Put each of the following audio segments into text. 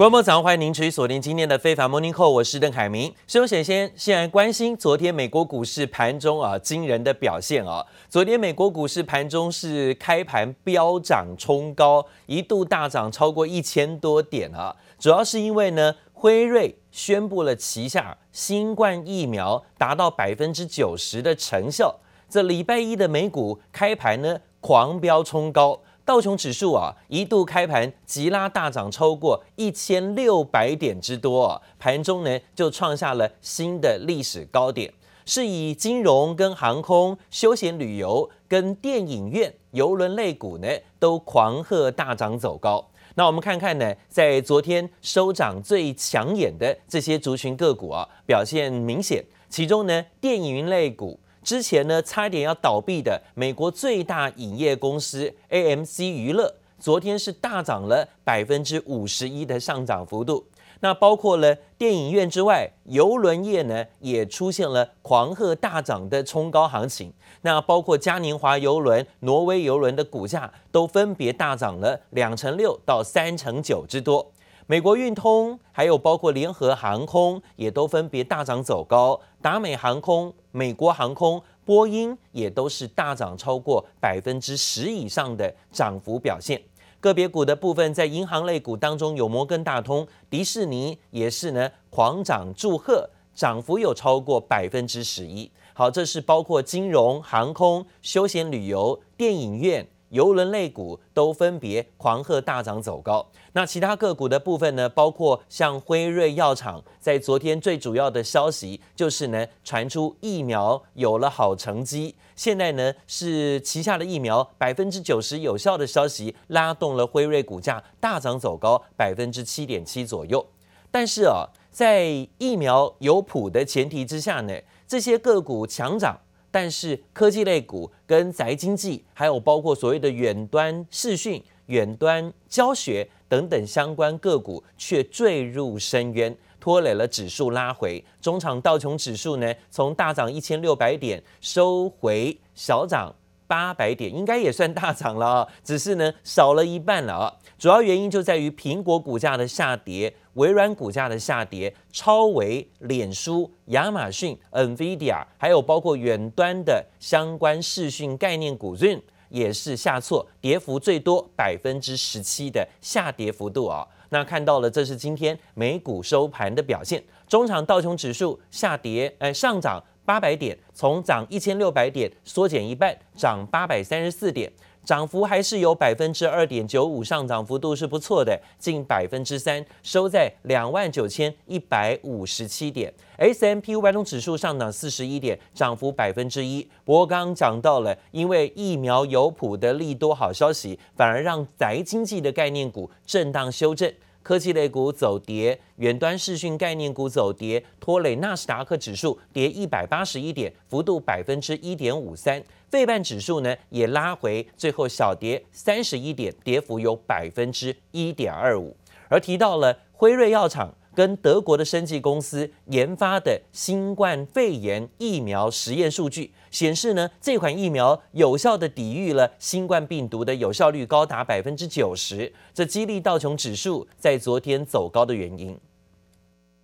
观众早上欢迎您持续锁定今天的非凡 Morning Call，我是邓凯明。首先先先来关心昨天美国股市盘中啊惊人的表现啊！昨天美国股市盘中是开盘飙涨冲高，一度大涨超过一千多点啊！主要是因为呢，辉瑞宣布了旗下新冠疫苗达到百分之九十的成效，这礼拜一的美股开盘呢狂飙冲高。道琼指数啊，一度开盘急拉大涨超过一千六百点之多，盘中呢就创下了新的历史高点，是以金融跟航空、休闲旅游跟电影院、邮轮类股呢都狂贺大涨走高。那我们看看呢，在昨天收涨最抢眼的这些族群个股啊，表现明显，其中呢电影类股。之前呢，差点要倒闭的美国最大影业公司 AMC 娱乐，昨天是大涨了百分之五十一的上涨幅度。那包括了电影院之外，邮轮业呢也出现了狂贺大涨的冲高行情。那包括嘉年华邮轮、挪威邮轮的股价都分别大涨了两成六到三成九之多。美国运通，还有包括联合航空，也都分别大涨走高。达美航空、美国航空、波音也都是大涨超过百分之十以上的涨幅表现。个别股的部分，在银行类股当中，有摩根大通、迪士尼也是呢狂涨祝贺，涨幅有超过百分之十一。好，这是包括金融、航空、休闲旅游、电影院。邮轮类股都分别狂贺大涨走高，那其他个股的部分呢？包括像辉瑞药厂，在昨天最主要的消息就是呢，传出疫苗有了好成绩，现在呢是旗下的疫苗百分之九十有效的消息，拉动了辉瑞股价大涨走高百分之七点七左右。但是啊，在疫苗有谱的前提之下呢，这些个股强涨。但是科技类股跟宅经济，还有包括所谓的远端视讯、远端教学等等相关个股，却坠入深渊，拖累了指数拉回。中场道琼指数呢，从大涨一千六百点，收回小涨八百点，应该也算大涨了啊，只是呢少了一半了啊。主要原因就在于苹果股价的下跌，微软股价的下跌，超微、脸书、亚马逊、NVIDIA，还有包括远端的相关视讯概念股 Zoom 也是下挫，跌幅最多百分之十七的下跌幅度啊。那看到了，这是今天美股收盘的表现，中场道琼指数下跌，呃，上涨八百点，从涨一千六百点缩减一半，涨八百三十四点。涨幅还是有百分之二点九五，上涨幅度是不错的，近百分之三，收在两万九千一百五十七点。S M P 五百种指数上涨四十一点，涨幅百分之一。不过刚刚讲到了，因为疫苗有谱的利多好消息，反而让宅经济的概念股震荡修正。科技类股走跌，远端视讯概念股走跌，拖累纳斯达克指数跌一百八十一点，幅度百分之一点五三。费半指数呢也拉回，最后小跌三十一点，跌幅有百分之一点二五。而提到了辉瑞药厂。跟德国的生技公司研发的新冠肺炎疫苗实验数据显示呢，这款疫苗有效的抵御了新冠病毒的有效率高达百分之九十，这激励道琼指数在昨天走高的原因。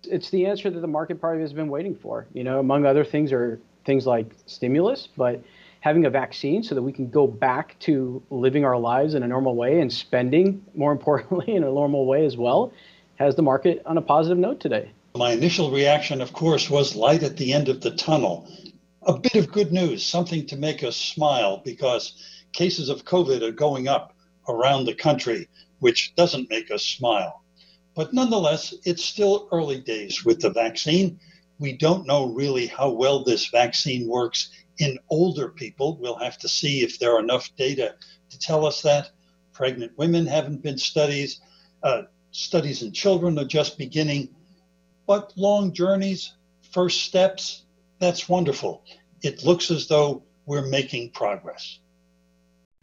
It's the answer that the market probably has been waiting for. You know, among other things are things like stimulus, but having a vaccine so that we can go back to living our lives in a normal way and spending, more importantly, in a normal way as well. Has the market on a positive note today. My initial reaction, of course, was light at the end of the tunnel. A bit of good news, something to make us smile because cases of COVID are going up around the country, which doesn't make us smile. But nonetheless, it's still early days with the vaccine. We don't know really how well this vaccine works in older people. We'll have to see if there are enough data to tell us that. Pregnant women haven't been studied. Uh, studies in children are just beginning. But long journeys, first steps, that's wonderful. It looks as though we're making progress.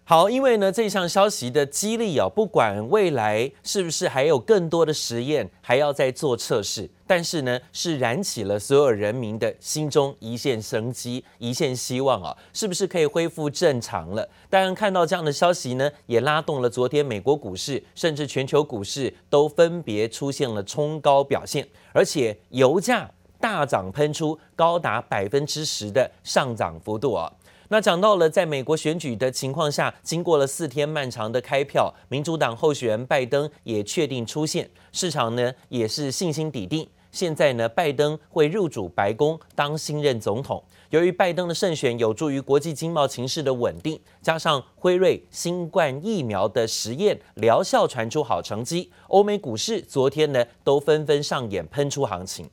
好，因为呢，这项消息的激励啊，不管未来是不是还有更多的实验还要再做测试，但是呢，是燃起了所有人民的心中一线生机、一线希望啊，是不是可以恢复正常了？当然，看到这样的消息呢，也拉动了昨天美国股市，甚至全球股市都分别出现了冲高表现，而且油价大涨喷出，高达百分之十的上涨幅度啊。那讲到了，在美国选举的情况下，经过了四天漫长的开票，民主党候选人拜登也确定出现，市场呢也是信心底定。现在呢，拜登会入主白宫当新任总统。由于拜登的胜选有助于国际经贸情势的稳定，加上辉瑞新冠疫苗的实验疗效传出好成绩，欧美股市昨天呢都纷纷上演喷出行情。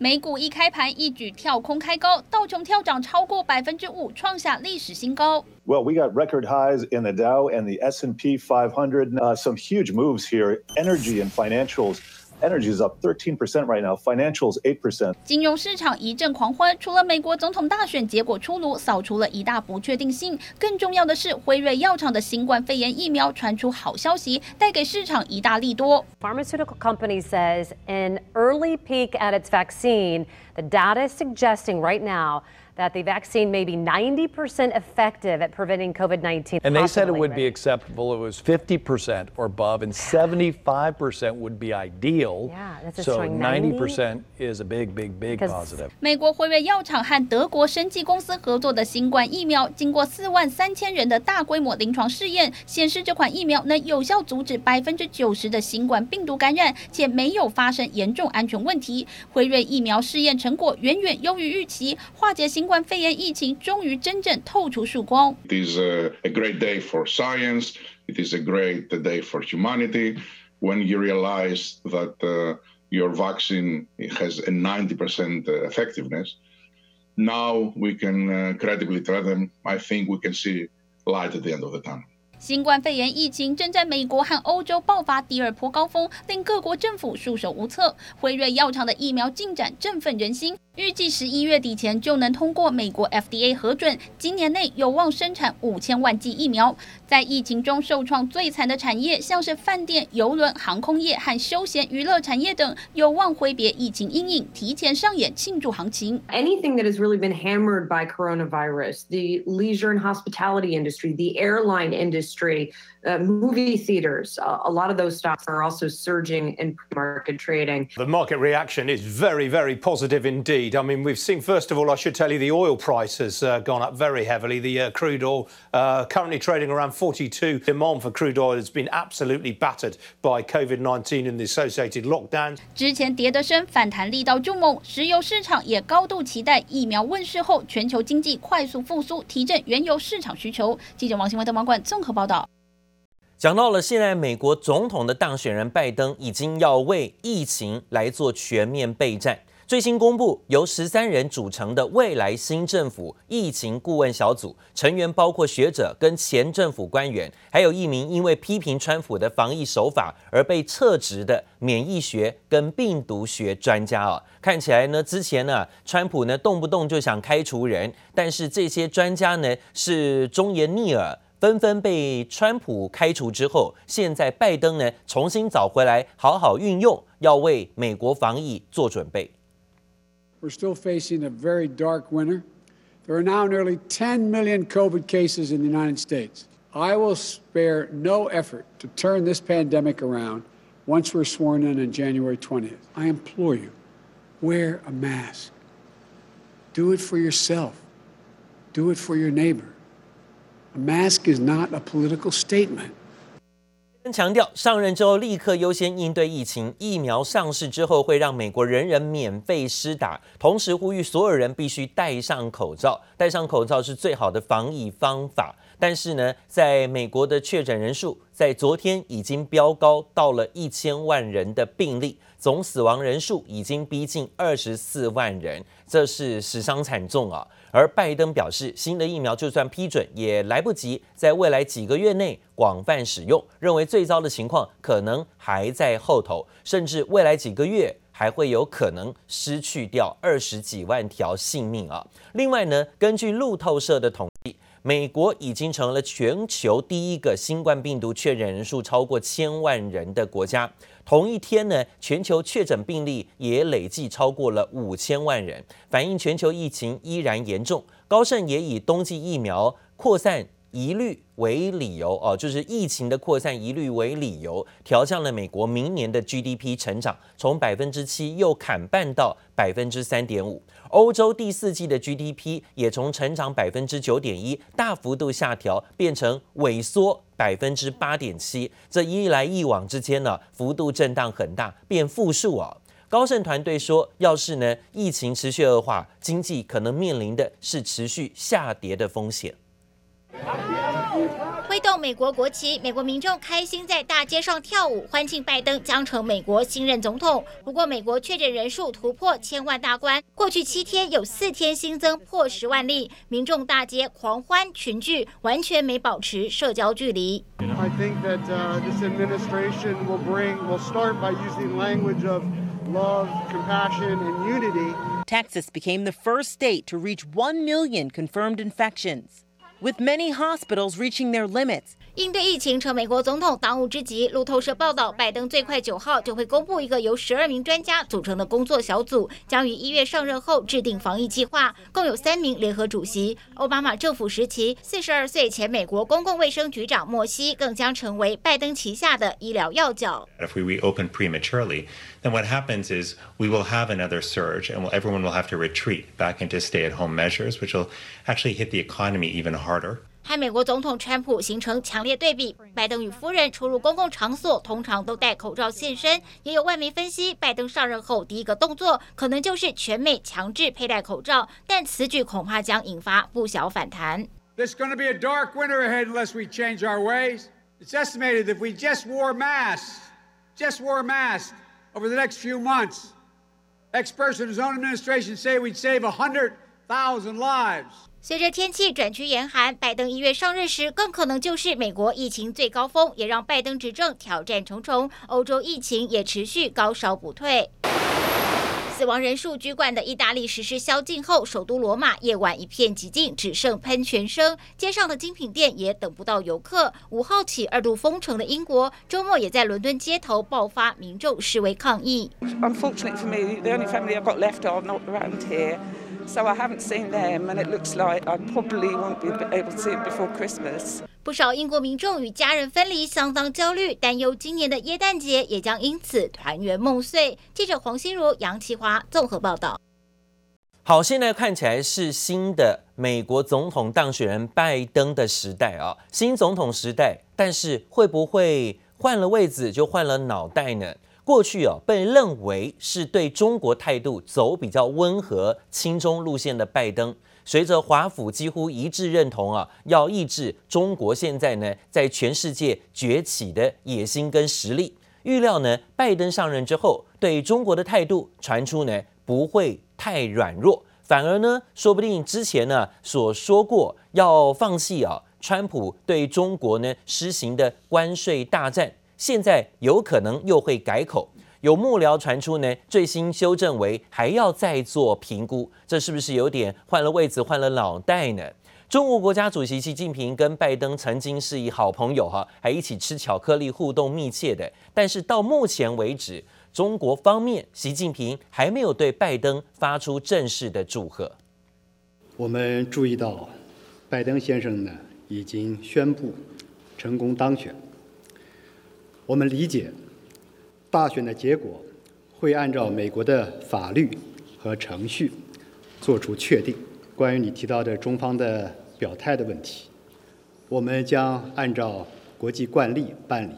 美股一开盘一举跳空开高，道琼跳涨超过百分之五，创下历史新高。Well, we got record highs in the Dow and the S&P 500. Uh, some huge moves here. Energy and financials. Energy is up 13% right now, financials 8%. 金融市场一阵狂欢，除了美国总统大选结果出炉，扫除了一大不确定性，更重要的是辉瑞药厂的新冠肺炎疫苗传出好消息，带给市场一大利多。Pharmaceutical company says an early peak at its vaccine. The data is suggesting right now that the vaccine may be 90% effective at preventing COVID-19. And they said it would be acceptable. It was 50% or above, and 75% would be ideal. Yeah, that's a so strong 90? 90% is a big, big, big positive. 美国辉瑞药厂和德国生技公司合作的新冠疫苗，经过四万三千人的大规模临床试验，显示这款疫苗能有效阻止百分之九十的新冠病毒感染，且没有发生严重安全问题。辉瑞疫苗试验成果远远优于预期，化解新新冠肺炎疫情终于真正透出曙光。It is a great day for science. It is a great day for humanity. When you realize that your vaccine has a 90% effectiveness, now we can credibly tell them, I think we can see light at the end of the tunnel. 新冠肺炎疫情正在美国和欧洲爆发第二波高峰，令各国政府束手无策。辉瑞药厂的疫苗进展振奋人心。预计十一月底前就能通过美国 FDA 核准，今年内有望生产五千万剂疫苗。在疫情中受创最惨的产业，像是饭店、邮轮、航空业和休闲娱乐产业等，有望挥别疫情阴影，提前上演庆祝行情。Anything that has really been hammered by coronavirus, the leisure and hospitality industry, the airline industry. industry Uh, movie theaters, uh, a lot of those stocks are also surging in market trading. The market reaction is very, very positive indeed. I mean, we've seen, first of all, I should tell you, the oil price has uh, gone up very heavily. The uh, crude oil uh, currently trading around 42. Demand for crude oil has been absolutely battered by COVID-19 and the associated lockdowns. 之前跌得深，反弹力道就猛，石油市场也高度期待疫苗问世后，全球经济快速复苏，提振原油市场需求。记者王新文、德毛冠综合报道。 讲到了现在，美国总统的当选人拜登已经要为疫情来做全面备战。最新公布，由十三人组成的未来新政府疫情顾问小组成员包括学者跟前政府官员，还有一名因为批评川普的防疫手法而被撤职的免疫学跟病毒学专家啊。看起来呢，之前呢，川普呢动不动就想开除人，但是这些专家呢是忠言逆耳。纷纷被川普开除之后，现在拜登呢重新找回来，好好运用，要为美国防疫做准备。We're still facing a very dark winter. There are now nearly 10 million COVID cases in the United States. I will spare no effort to turn this pandemic around once we're sworn in on January 20th. I implore you, wear a mask. Do it for yourself. Do it for your neighbor. Mask is not a political statement. 强调上任之后立刻优先应对疫情，疫苗上市之后会让美国人人免费施打，同时呼吁所有人必须戴上口罩，戴上口罩是最好的防疫方法。但是呢，在美国的确诊人数在昨天已经飙高到了一千万人的病例，总死亡人数已经逼近二十四万人，这是死伤惨重啊。而拜登表示，新的疫苗就算批准，也来不及在未来几个月内广泛使用，认为最糟的情况可能还在后头，甚至未来几个月还会有可能失去掉二十几万条性命啊！另外呢，根据路透社的统，美国已经成了全球第一个新冠病毒确诊人数超过千万人的国家。同一天呢，全球确诊病例也累计超过了五千万人，反映全球疫情依然严重。高盛也以冬季疫苗扩散疑虑为理由，哦，就是疫情的扩散疑虑为理由，调降了美国明年的 GDP 成长，从百分之七又砍半到百分之三点五。欧洲第四季的 GDP 也从成长百分之九点一大幅度下调，变成萎缩百分之八点七。这一来一往之间呢，幅度震荡很大，变负数啊。高盛团队说，要是呢疫情持续恶化，经济可能面临的是持续下跌的风险。挥动美国国旗，美国民众开心在大街上跳舞，欢庆拜登将成美国新任总统。不过，美国确诊人数突破千万大关，过去七天有四天新增破十万例，民众大街狂欢群聚，完全没保持社交距离。I think that this administration will bring will start by using language of love, compassion, and unity. Texas became the first state to reach one million confirmed infections. With many hospitals reaching their limits. 应对疫情成美国总统当务之急。路透社报道，拜登最快九号就会公布一个由十二名专家组成的工作小组，将于一月上任后制定防疫计划，共有三名联合主席。奥巴马政府时期，四十二岁前美国公共卫生局长莫西更将成为拜登旗下的医疗要角。If we reopen prematurely, then what happens is we will have another surge, and everyone will have to retreat back into stay-at-home measures, which will actually hit the economy even harder. 和美国总统川普形成强烈对比。拜登与夫人出入公共场所通常都戴口罩现身，也有外媒分析，拜登上任后第一个动作可能就是全美强制佩戴口罩，但此举恐怕将引发不小反弹。There's going to be a dark winter ahead unless we change our ways. It's estimated that if we just wore masks, just wore masks over the next few months, experts in his own administration say we'd save 100,000 lives. 随着天气转趋严寒，拜登一月上任时更可能就是美国疫情最高峰，也让拜登执政挑战重重。欧洲疫情也持续高烧不退，死亡人数居冠的意大利实施宵禁后，首都罗马夜晚一片寂静，只剩喷泉声，街上的精品店也等不到游客。五号起二度封城的英国，周末也在伦敦街头爆发民众示威抗议。Unfortunately for me, the only family I've got left are not around here. So I haven't seen them, and it looks like I probably won't be able to see it before Christmas. 不少英国民众与家人分离，相当焦虑，担忧今年的耶诞节也将因此团圆梦碎。记者黄心如、杨启华综合报道。好，现在看起来是新的美国总统当选人拜登的时代啊，新总统时代，但是会不会换了位子就换了脑袋呢？过去啊，被认为是对中国态度走比较温和、亲中路线的拜登，随着华府几乎一致认同啊，要抑制中国现在呢在全世界崛起的野心跟实力，预料呢，拜登上任之后，对中国的态度传出呢不会太软弱，反而呢，说不定之前呢所说过要放弃啊，川普对中国呢施行的关税大战。现在有可能又会改口，有幕僚传出呢，最新修正为还要再做评估，这是不是有点换了位子换了脑袋呢？中国国家主席习近平跟拜登曾经是一好朋友哈，还一起吃巧克力，互动密切的。但是到目前为止，中国方面习近平还没有对拜登发出正式的祝贺。我们注意到，拜登先生呢已经宣布成功当选。我们理解，大选的结果会按照美国的法律和程序做出确定。关于你提到的中方的表态的问题，我们将按照国际惯例办理。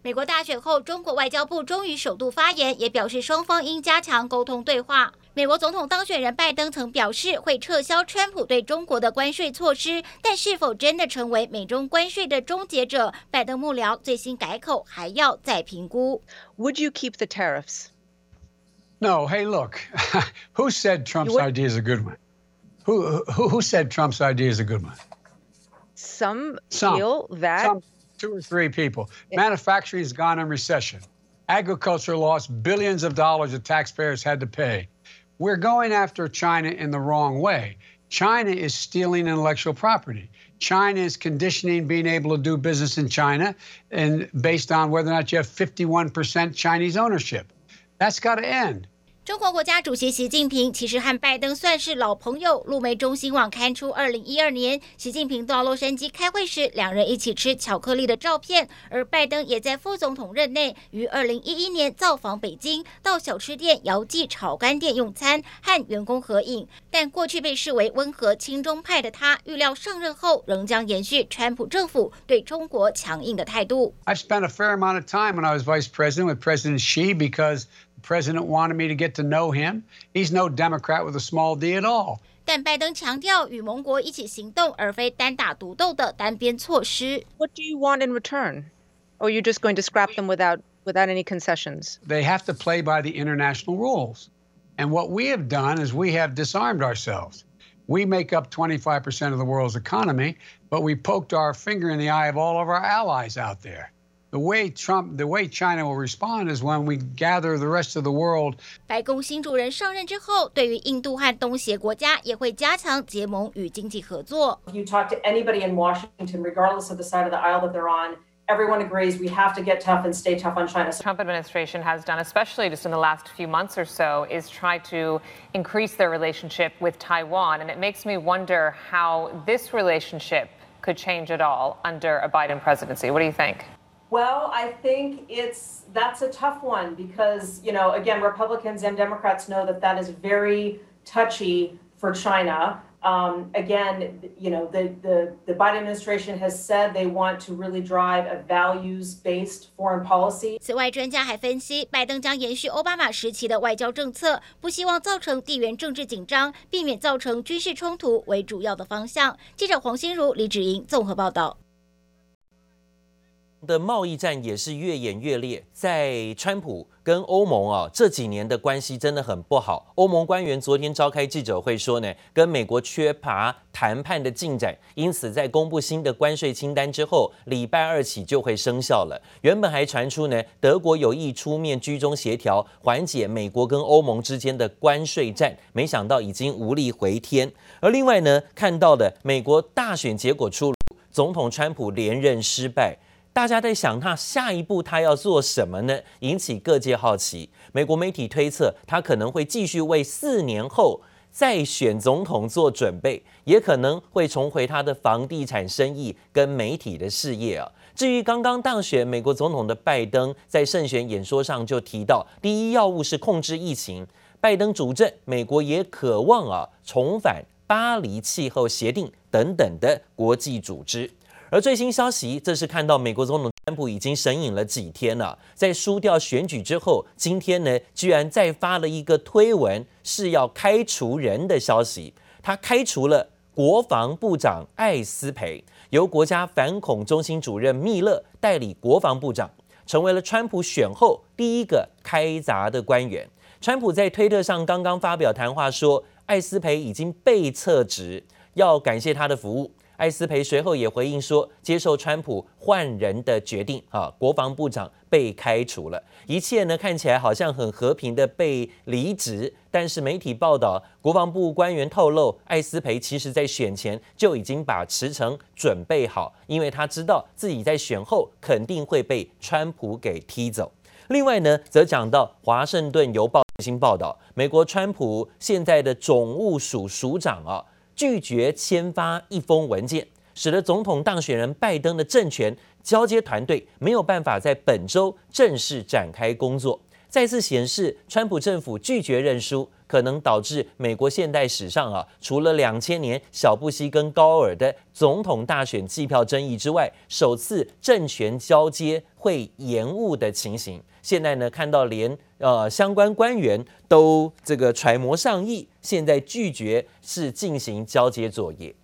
美国大选后，中国外交部终于首度发言，也表示双方应加强沟通对话。美国总统当选人拜登曾表示会撤销川普对中国的关税措施，但是否真的成为美中关税的终结者？拜登幕僚最新改口，还要再评估。Would you keep the tariffs? No. Hey, look, who said Trump's idea is a good one? Who who who said Trump's idea is a good one? Some feel that. Some. two or three people. Manufacturing has gone in recession. Agriculture lost billions of dollars that taxpayers had to pay. We're going after China in the wrong way. China is stealing intellectual property. China is conditioning being able to do business in China and based on whether or not you have 51% Chinese ownership. That's got to end. 中国国家主席习近平其实和拜登算是老朋友。路媒中新网刊出，二零一二年习近平到洛杉矶开会时，两人一起吃巧克力的照片。而拜登也在副总统任内，于二零一一年造访北京，到小吃店姚记炒肝店用餐，和员工合影。但过去被视为温和亲中派的他，预料上任后仍将延续川普政府对中国强硬的态度。I spent a fair amount of time when I was vice president with President Xi because president wanted me to get to know him. He's no Democrat with a small d at all. 但拜登强调与盟国一起行动，而非单打独斗的单边措施。What do you want in return? Or are you just going to scrap them without without any concessions? They have to play by the international rules. And what we have done is we have disarmed ourselves. We make up 25% of the world's economy, but we poked our finger in the eye of all of our allies out there. The way Trump, the way China will respond is when we gather the rest of the world. 白宫新主人上任之后，对于印度和东协国家也会加强结盟与经济合作。You talk to anybody in Washington, regardless of the side of the aisle that they're on. Everyone agrees we have to get tough and stay tough on China. The Trump administration has done, especially just in the last few months or so, is try to increase their relationship with Taiwan. And it makes me wonder how this relationship could change at all under a Biden presidency. What do you think? Well, I think it's that's a tough one because, you know, again, Republicans and Democrats know that that is very touchy for China. Um, again, you know, the, the, the Biden administration has said they want to really drive a values-based foreign policy. 此外，专家还分析，拜登将延续奥巴马时期的外交政策，不希望造成地缘政治紧张，避免造成军事冲突为主要的方向。记者黄心如、李芷莹综合报道。 的贸易战也是越演越烈，在川普跟欧盟啊这几年的关系真的很不好。欧盟官员昨天召开记者会说呢，跟美国缺乏谈判的进展，因此在公布新的关税清单之后，礼拜二起就会生效了。原本还传出呢，德国有意出面居中协调，缓解美国跟欧盟之间的关税战，没想到已经无力回天。而另外呢，看到的美国大选结果出炉，总统川普连任失败。大家在想他下一步他要做什么呢？引起各界好奇。美国媒体推测，他可能会继续为四年后再选总统做准备，也可能会重回他的房地产生意跟媒体的事业啊。至于刚刚当选美国总统的拜登，在胜选演说上就提到，第一要务是控制疫情。拜登主政，美国也渴望啊重返巴黎气候协定等等的国际组织。而最新消息，这是看到美国总统川普已经神隐了几天了，在输掉选举之后，今天呢，居然再发了一个推文，是要开除人的消息。他开除了国防部长艾斯培，由国家反恐中心主任密勒代理国防部长，成为了川普选后第一个开闸的官员。川普在推特上刚刚发表谈话说，艾斯培已经被撤职，要感谢他的服务。艾斯培随后也回应说，接受川普换人的决定，啊，国防部长被开除了，一切呢看起来好像很和平的被离职，但是媒体报道，国防部官员透露，艾斯培其实在选前就已经把辞呈准备好，因为他知道自己在选后肯定会被川普给踢走。另外呢，则讲到华盛顿邮报新报道，美国川普现在的总务署署长啊。拒绝签发一封文件，使得总统当选人拜登的政权交接团队没有办法在本周正式展开工作，再次显示川普政府拒绝认输，可能导致美国现代史上啊，除了两千年小布希跟高尔的总统大选计票争议之外，首次政权交接会延误的情形。现在呢，看到连呃相关官员都这个揣摩上意，现在拒绝是进行交接作业。